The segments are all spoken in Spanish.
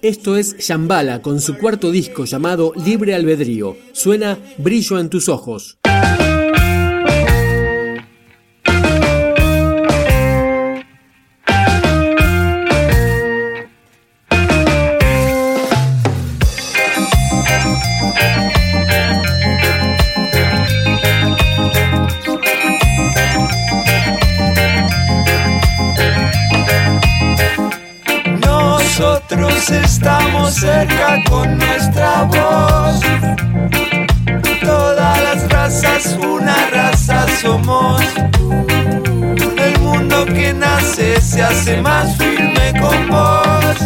Esto es Shambhala con su cuarto disco llamado Libre Albedrío. Suena Brillo en tus ojos. Estamos cerca con nuestra voz. Todas las razas, una raza somos. El mundo que nace se hace más firme con vos.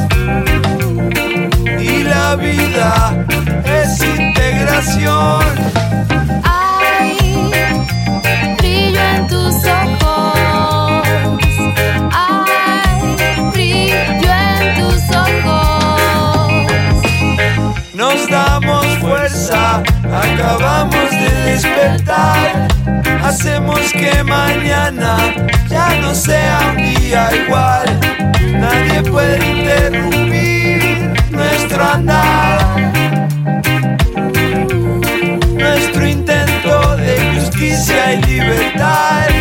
Y la vida acabamos de despertar. Hacemos que mañana ya no sea un día igual. Nadie puede interrumpir nuestro andar. Nuestro intento de justicia y libertad.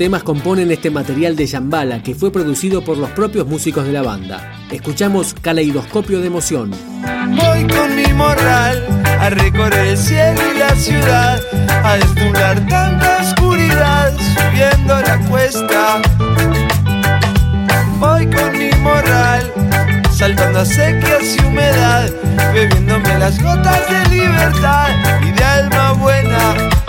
Temas componen este material de Yambala que fue producido por los propios músicos de la banda. Escuchamos Caleidoscopio de Emoción. Voy con mi morral a recorrer el cielo y la ciudad, a desnudar tanta oscuridad subiendo la cuesta. Voy con mi morral saltando a sequías y humedad, bebiéndome las gotas de libertad y de alma buena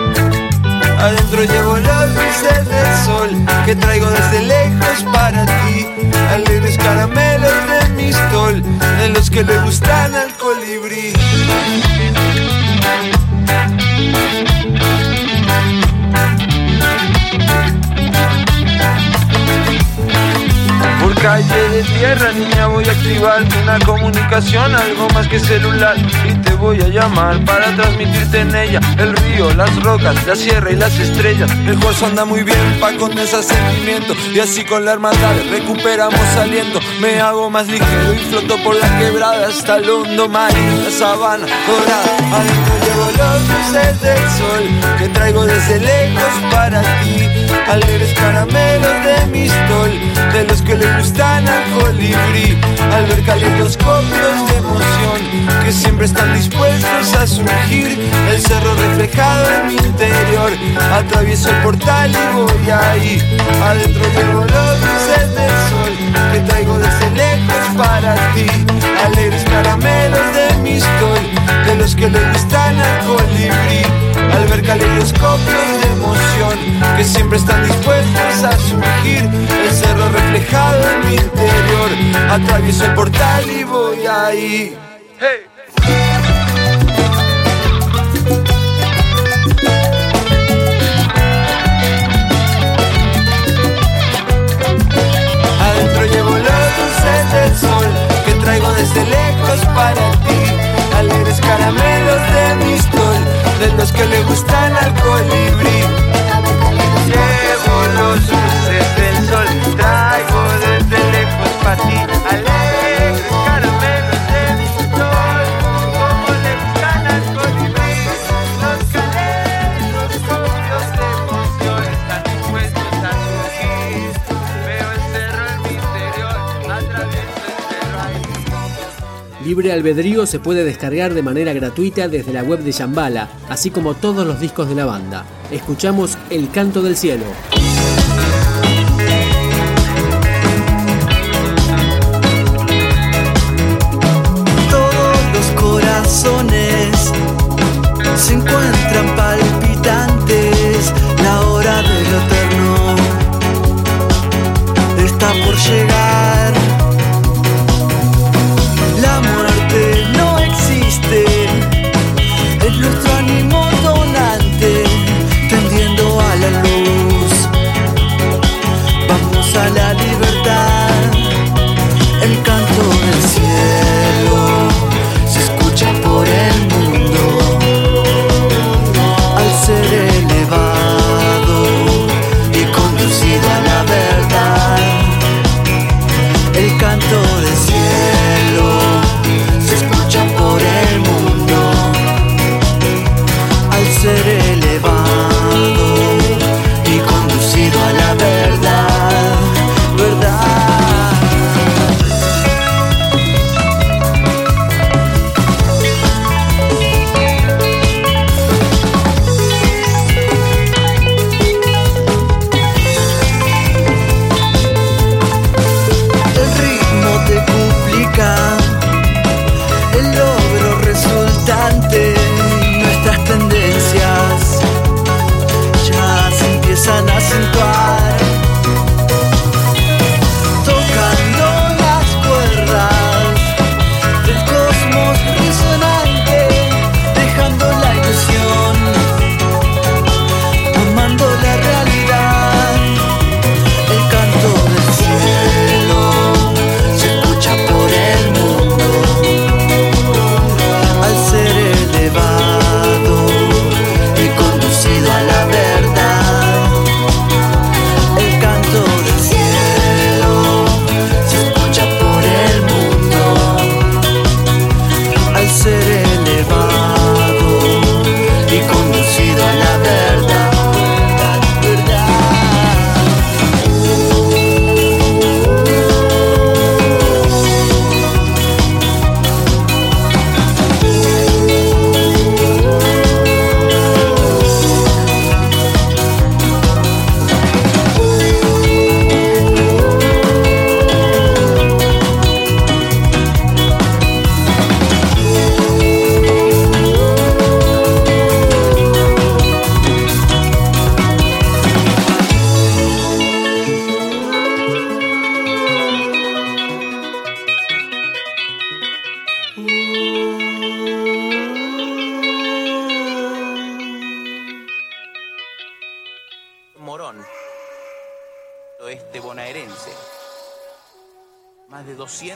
Adentro llevo las luces del sol que traigo desde lejos para ti. Alegres caramelos de mi stol, de los que le gustan al colibrí. calle de tierra, niña, voy a activar una comunicación, algo más que celular. Voy a llamar para transmitirte en ella el río, las rocas, la sierra y las estrellas. El juego anda muy bien pa' con ese sentimiento. Y así con la hermandad recuperamos aliento. Me hago más ligero y floto por la quebrada hasta el hondo mar. La sabana dorada, adentro llevo los luces del sol que traigo desde lejos para ti. Alegres caramelos de mi stol, de los que le gustan al colibrí. Al ver caleidoscopios de emoción que siempre están dispuestos a surgir. El cerro reflejado en mi interior, atravieso el portal y voy ahí. Adentro llevo los luces del sol que traigo desde lejos para ti. Alegres caramelos de mi stol, de los que le gustan al colibrí. Al ver caleidoscopios de emoción que siempre están dispuestos a surgir. El cerro reflejado en mi interior, atravieso el portal y voy ahí. Los que le gustan al colibrí. Llevo los dulces Libre Albedrío se puede descargar de manera gratuita desde la web de Shambhala, así como todos los discos de la banda. Escuchamos El Canto del Cielo. Todos los corazones se encuentran palpitantes. La hora de lo eterno está por llegar.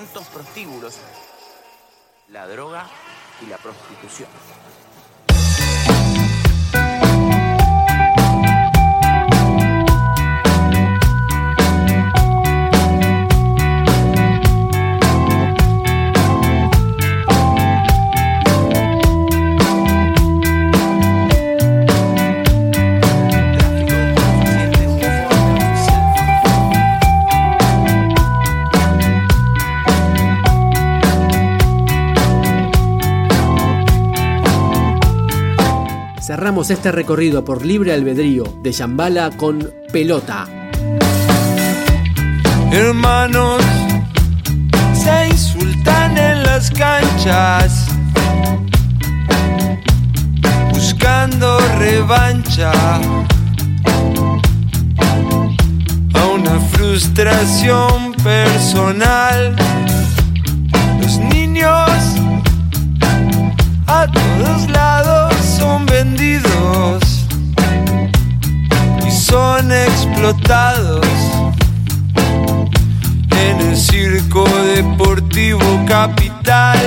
200 prostíbulos, la droga y la prostitución. Este recorrido por libre albedrío de Shambhala con Pelota. Hermanos se insultan en las canchas, buscando revancha a una frustración personal. Los niños a todos lados son vendidos y son explotados en el circo deportivo capital.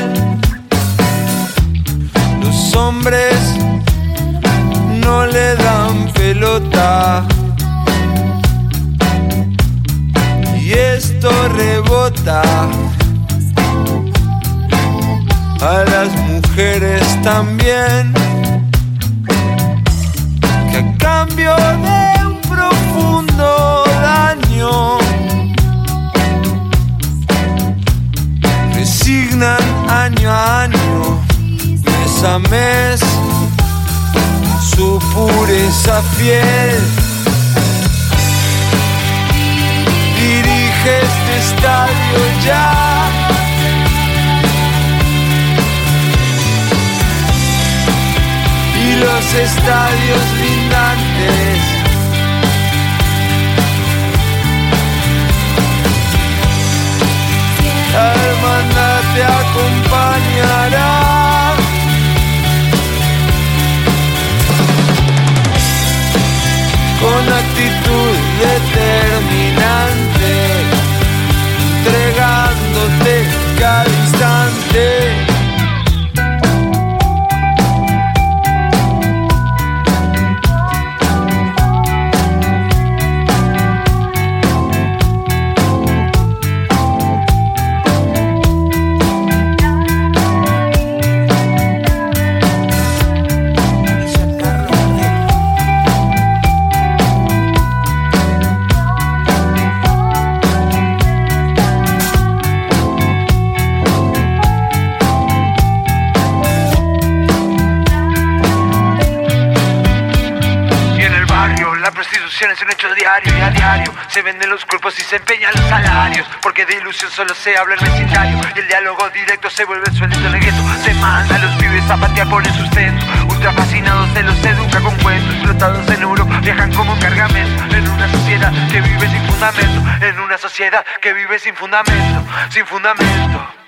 Los hombres no le dan pelota. Y esto rebota a las mujeres también. Los estadios lindantes. La hermandad te acompañará. Con actitud determinante, entregándote cada instante. Prostitución es un hecho diario y a diario. Se venden los cuerpos y se empeñan los salarios. Porque de ilusión solo se habla el vecindario y el diálogo directo se vuelve suelito en el gueto se manda a los pibes a patear por el sustento. Ultra fascinados se los educa con cuentos. Explotados en euro viajan como cargamento. En una sociedad que vive sin fundamento. En una sociedad que vive sin fundamento. Sin fundamento